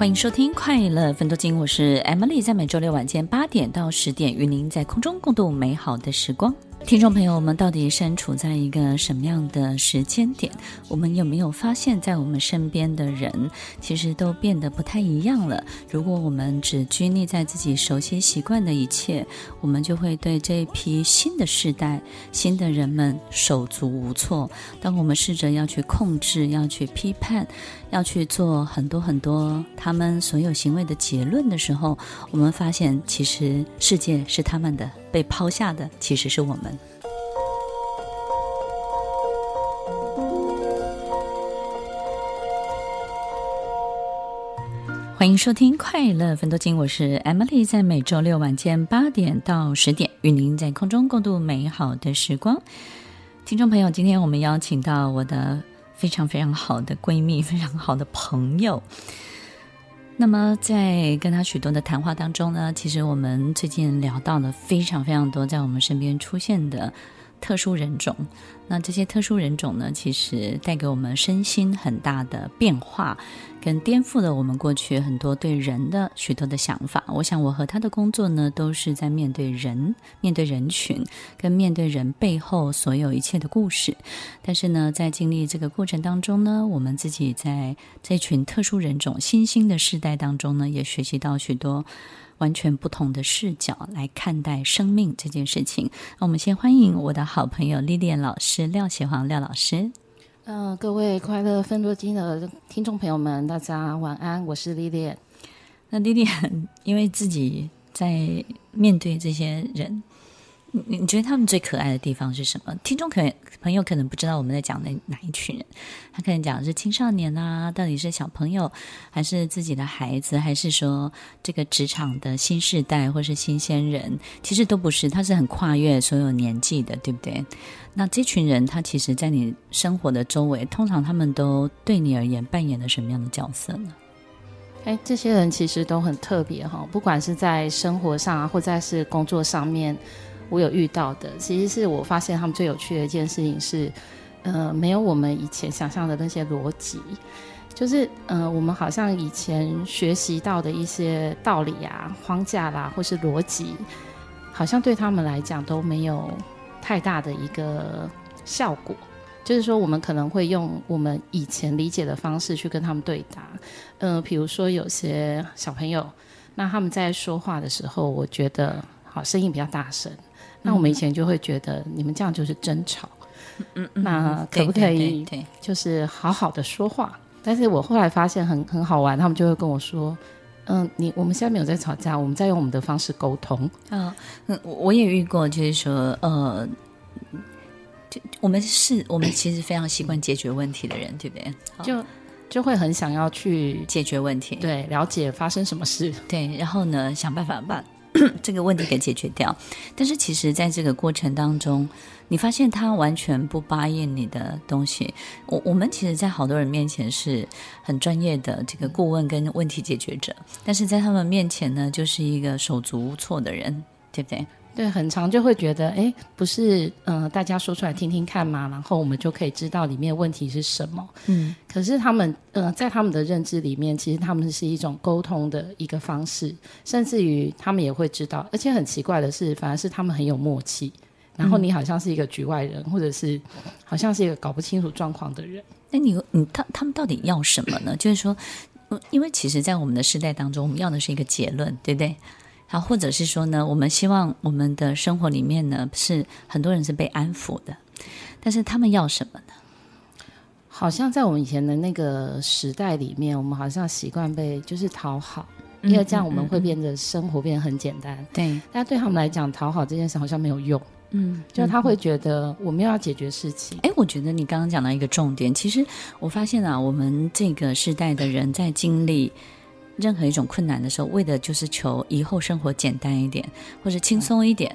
欢迎收听《快乐分多精》，我是 Emily，在每周六晚间八点到十点，与您在空中共度美好的时光。听众朋友，我们到底身处在一个什么样的时间点？我们有没有发现，在我们身边的人，其实都变得不太一样了？如果我们只拘泥在自己熟悉习惯的一切，我们就会对这一批新的世代、新的人们手足无措。当我们试着要去控制、要去批判、要去做很多很多他们所有行为的结论的时候，我们发现，其实世界是他们的。被抛下的其实是我们。欢迎收听《快乐分多金》，我是 Emily，在每周六晚间八点到十点，与您在空中共度美好的时光。听众朋友，今天我们邀请到我的非常非常好的闺蜜，非常好的朋友。那么，在跟他许多的谈话当中呢，其实我们最近聊到了非常非常多在我们身边出现的特殊人种。那这些特殊人种呢，其实带给我们身心很大的变化。跟颠覆了我们过去很多对人的许多的想法。我想，我和他的工作呢，都是在面对人、面对人群，跟面对人背后所有一切的故事。但是呢，在经历这个过程当中呢，我们自己在这群特殊人种新兴的世代当中呢，也学习到许多完全不同的视角来看待生命这件事情。那我们先欢迎我的好朋友 Lilian 老师廖雪煌廖老师。嗯、呃，各位快乐分多金的听众朋友们，大家晚安，我是 Lilian。那 Lilian，因为自己在面对这些人。你你觉得他们最可爱的地方是什么？听众可能朋友可能不知道我们在讲的哪一群人，他可能讲的是青少年啊，到底是小朋友，还是自己的孩子，还是说这个职场的新世代，或是新鲜人？其实都不是，他是很跨越所有年纪的，对不对？那这群人，他其实，在你生活的周围，通常他们都对你而言扮演了什么样的角色呢？哎，这些人其实都很特别哈，不管是在生活上啊，或者是工作上面。我有遇到的，其实是我发现他们最有趣的一件事情是，呃，没有我们以前想象的那些逻辑，就是，呃，我们好像以前学习到的一些道理啊、框架啦，或是逻辑，好像对他们来讲都没有太大的一个效果。就是说，我们可能会用我们以前理解的方式去跟他们对答，呃，比如说有些小朋友，那他们在说话的时候，我觉得好声音比较大声。那我们以前就会觉得你们这样就是争吵，嗯嗯，那可不可以就是好好的说话？但是我后来发现很很好玩，他们就会跟我说，嗯，你我们现在没有在吵架，我们在用我们的方式沟通。啊嗯，我也遇过，就是说，呃，就我们是我们其实非常习惯解决问题的人，对不对？就就会很想要去解决问题，对，了解发生什么事，对，然后呢，想办法把。这个问题给解决掉，但是其实，在这个过程当中，你发现他完全不答应你的东西。我我们其实，在好多人面前是很专业的这个顾问跟问题解决者，但是在他们面前呢，就是一个手足无措的人，对不对？对，很长就会觉得，哎，不是，呃，大家说出来听听看嘛，然后我们就可以知道里面问题是什么。嗯，可是他们，呃，在他们的认知里面，其实他们是一种沟通的一个方式，甚至于他们也会知道，而且很奇怪的是，反而是他们很有默契，然后你好像是一个局外人，嗯、或者是好像是一个搞不清楚状况的人。那你，你他他们到底要什么呢？就是说，因为其实，在我们的时代当中，我们要的是一个结论，对不对？好，或者是说呢，我们希望我们的生活里面呢，是很多人是被安抚的，但是他们要什么呢？好像在我们以前的那个时代里面，我们好像习惯被就是讨好，因为这样我们会变得生活变得很简单。对，但对他们来讲，讨好这件事好像没有用。嗯，就他会觉得我们要解决事情。哎，我觉得你刚刚讲到一个重点，其实我发现啊，我们这个时代的人在经历任何一种困难的时候，为的就是求以后生活简单一点，或者轻松一点，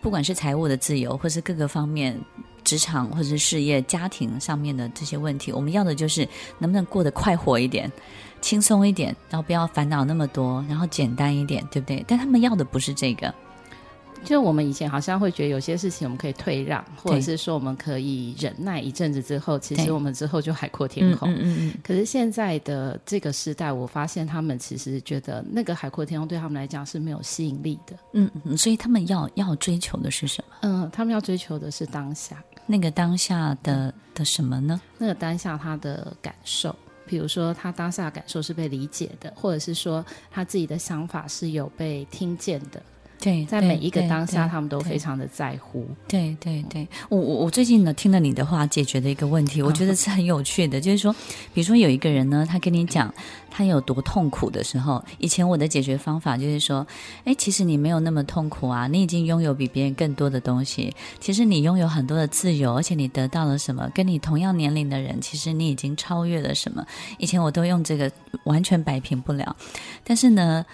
不管是财务的自由，或是各个方面。职场或者是事业、家庭上面的这些问题，我们要的就是能不能过得快活一点、轻松一点，然后不要烦恼那么多，然后简单一点，对不对？但他们要的不是这个。就我们以前好像会觉得有些事情我们可以退让，或者是说我们可以忍耐一阵子之后，其实我们之后就海阔天空。嗯嗯嗯。可是现在的这个时代，我发现他们其实觉得那个海阔天空对他们来讲是没有吸引力的。嗯嗯。所以他们要要追求的是什么？嗯，他们要追求的是当下。那个当下的的什么呢？那个当下他的感受，比如说他当下的感受是被理解的，或者是说他自己的想法是有被听见的。对，在每一个当下，他们都非常的在乎。对对对，我我我最近呢听了你的话，解决的一个问题，我觉得是很有趣的，就是说，比如说有一个人呢，他跟你讲他有多痛苦的时候，以前我的解决方法就是说，哎，其实你没有那么痛苦啊，你已经拥有比别人更多的东西，其实你拥有很多的自由，而且你得到了什么？跟你同样年龄的人，其实你已经超越了什么？以前我都用这个完全摆平不了，但是呢。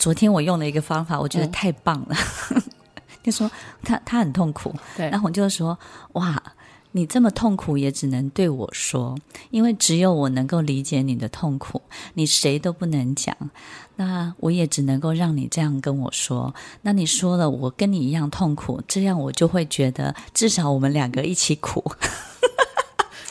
昨天我用了一个方法，我觉得太棒了。嗯、就说他他很痛苦，对，然后我就说哇，你这么痛苦也只能对我说，因为只有我能够理解你的痛苦，你谁都不能讲。那我也只能够让你这样跟我说。那你说了，我跟你一样痛苦，这样我就会觉得至少我们两个一起苦。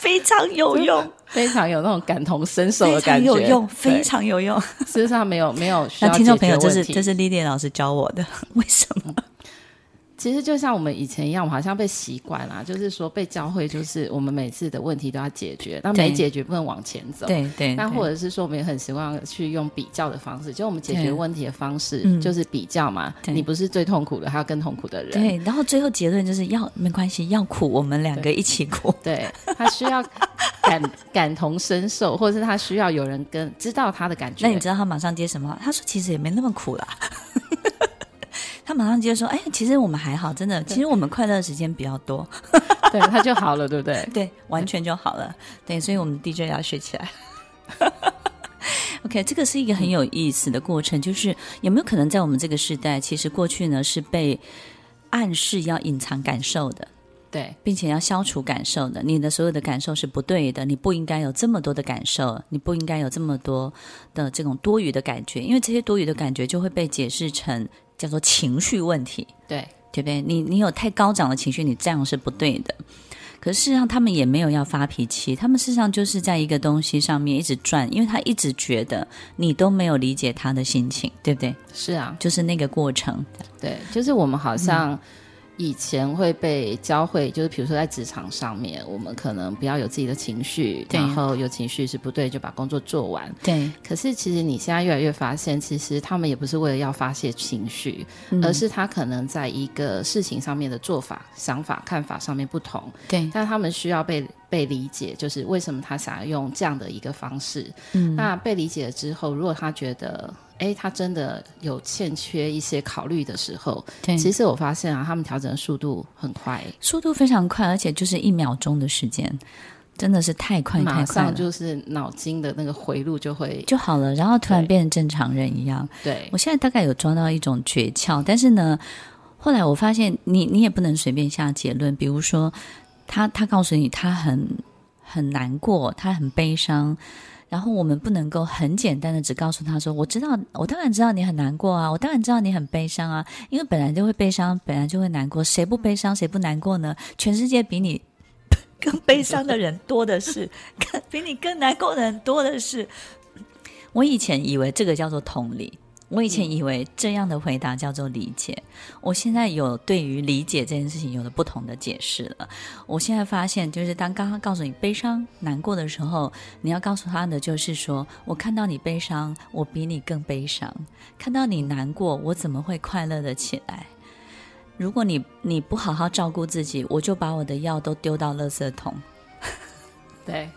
非常有用，非常有那种感同身受的感觉，非常有用，非常有用。事实上，没有没有需要。那听众朋友，这是这是莉莉老师教我的，为什么？其实就像我们以前一样，我好像被习惯了，就是说被教会，就是我们每次的问题都要解决，那没解决不能往前走。对对。那或者是说，我们也很习惯去用比较的方式，就我们解决问题的方式就是比较嘛。你不是最痛苦的，还有更痛苦的人。对。然后最后结论就是要没关系，要苦我们两个一起苦。对。他需要感感同身受，或者是他需要有人跟知道他的感觉。那你知道他马上接什么？他说：“其实也没那么苦啦。”他马上接着说：“哎，其实我们还好，真的，其实我们快乐的时间比较多，对，他就好了，对不对？对，完全就好了。对，所以我们 DJ 要学起来。OK，这个是一个很有意思的过程，就是有没有可能在我们这个时代，其实过去呢是被暗示要隐藏感受的，对，并且要消除感受的。你的所有的感受是不对的，你不应该有这么多的感受，你不应该有这么多的这种多余的感觉，因为这些多余的感觉就会被解释成。”叫做情绪问题，对对不对？你你有太高涨的情绪，你这样是不对的。可是事实上，他们也没有要发脾气，他们事实上就是在一个东西上面一直转，因为他一直觉得你都没有理解他的心情，对不对？是啊，就是那个过程。对，就是我们好像。嗯以前会被教会，就是比如说在职场上面，我们可能不要有自己的情绪，然后有情绪是不对，就把工作做完。对。可是其实你现在越来越发现，其实他们也不是为了要发泄情绪，嗯、而是他可能在一个事情上面的做法、想法、看法上面不同。对。但他们需要被被理解，就是为什么他想要用这样的一个方式。嗯。那被理解了之后，如果他觉得。哎，他真的有欠缺一些考虑的时候。对，其实我发现啊，他们调整的速度很快，速度非常快，而且就是一秒钟的时间，真的是太快太快了。马上就是脑筋的那个回路就会就好了，然后突然变成正常人一样。对，我现在大概有抓到一种诀窍，但是呢，后来我发现你你也不能随便下结论。比如说，他他告诉你他很很难过，他很悲伤。然后我们不能够很简单的只告诉他说：“我知道，我当然知道你很难过啊，我当然知道你很悲伤啊，因为本来就会悲伤，本来就会难过，谁不悲伤，谁不难过呢？全世界比你 更悲伤的人多的是，比你更难过的人多的是。我以前以为这个叫做同理。”我以前以为这样的回答叫做理解，我现在有对于理解这件事情有了不同的解释了。我现在发现，就是当刚刚告诉你悲伤、难过的时候，你要告诉他的就是说：我看到你悲伤，我比你更悲伤；看到你难过，我怎么会快乐的起来？如果你你不好好照顾自己，我就把我的药都丢到垃圾桶。对，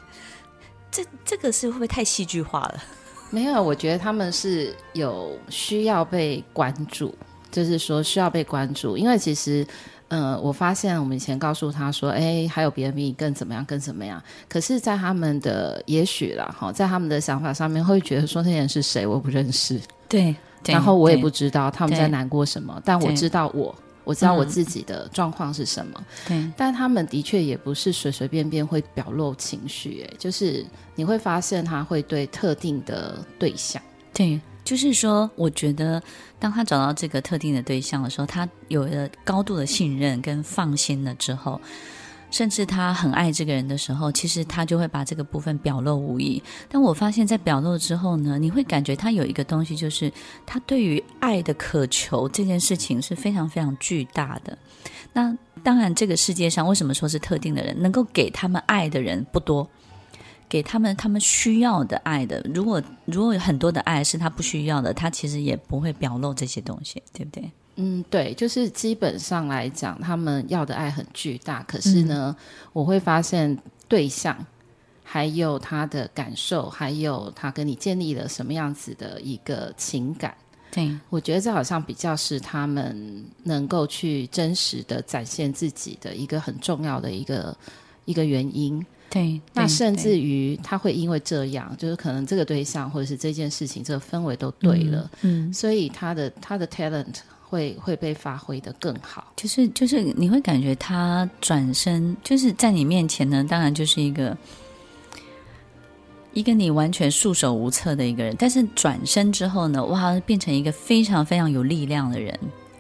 这这个是会不会太戏剧化了？没有，我觉得他们是有需要被关注，就是说需要被关注，因为其实，呃，我发现我们以前告诉他说，哎，还有别人比你更怎么样，更怎么样。可是，在他们的也许啦，哈，在他们的想法上面，会觉得说那人是谁，我不认识。对，然后我也不知道他们在难过什么，但我知道我，我知道我自己的状况是什么。对，但他们的确也不是随随便便会表露情绪，哎，就是你会发现他会对特定的对象，对。就是说，我觉得当他找到这个特定的对象的时候，他有了高度的信任跟放心了之后，甚至他很爱这个人的时候，其实他就会把这个部分表露无遗。但我发现，在表露之后呢，你会感觉他有一个东西，就是他对于爱的渴求这件事情是非常非常巨大的。那当然，这个世界上为什么说是特定的人，能够给他们爱的人不多。给他们他们需要的爱的，如果如果有很多的爱是他不需要的，他其实也不会表露这些东西，对不对？嗯，对，就是基本上来讲，他们要的爱很巨大，可是呢，嗯、我会发现对象还有他的感受，还有他跟你建立了什么样子的一个情感，对，我觉得这好像比较是他们能够去真实的展现自己的一个很重要的一个一个原因。对，那甚至于他会因为这样，就是可能这个对象或者是这件事情，这个氛围都对了，嗯，嗯，所以他的他的 talent 会会被发挥的更好。就是就是你会感觉他转身就是在你面前呢，当然就是一个一个你完全束手无策的一个人，但是转身之后呢，哇，变成一个非常非常有力量的人。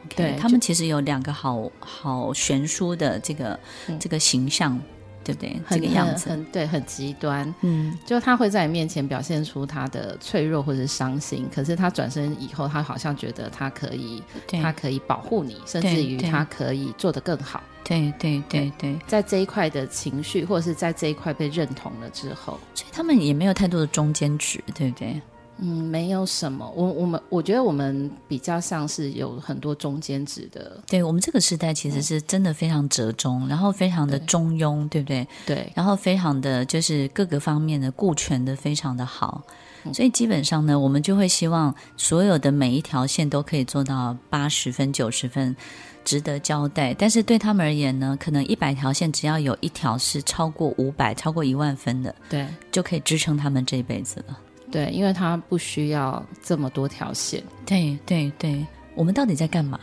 Okay? 对，他们其实有两个好好悬殊的这个、嗯、这个形象。对不对？很这个样子，对，很极端。嗯，就他会在你面前表现出他的脆弱或者是伤心，可是他转身以后，他好像觉得他可以，他可以保护你，甚至于他可以做得更好。对对对对，在这一块的情绪，或者是在这一块被认同了之后，所以他们也没有太多的中间值，对不对？嗯，没有什么。我我们我觉得我们比较像是有很多中间值的。对，我们这个时代其实是真的非常折中，嗯、然后非常的中庸，对，对不对？对。然后非常的就是各个方面的顾全的非常的好，嗯、所以基本上呢，我们就会希望所有的每一条线都可以做到八十分、九十分，值得交代。但是对他们而言呢，可能一百条线只要有一条是超过五百、超过一万分的，对，就可以支撑他们这一辈子了。对，因为它不需要这么多条线。对对对，我们到底在干嘛？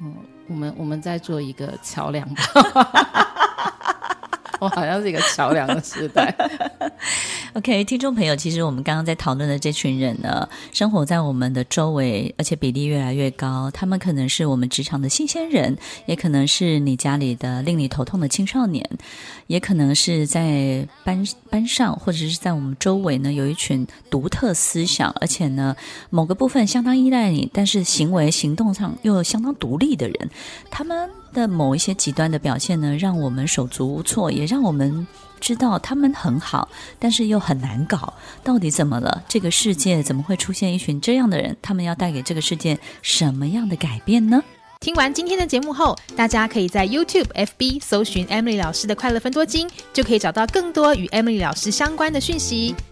嗯，我们我们在做一个桥梁吧。我好像是一个桥梁的时代。OK，听众朋友，其实我们刚刚在讨论的这群人呢，生活在我们的周围，而且比例越来越高。他们可能是我们职场的新鲜人，也可能是你家里的令你头痛的青少年，也可能是在班班上或者是在我们周围呢，有一群独特思想，而且呢，某个部分相当依赖你，但是行为行动上又相当独立的人。他们的某一些极端的表现呢，让我们手足无措，也让我们。知道他们很好，但是又很难搞。到底怎么了？这个世界怎么会出现一群这样的人？他们要带给这个世界什么样的改变呢？听完今天的节目后，大家可以在 YouTube、FB 搜寻 Emily 老师的快乐分多金，就可以找到更多与 Emily 老师相关的讯息。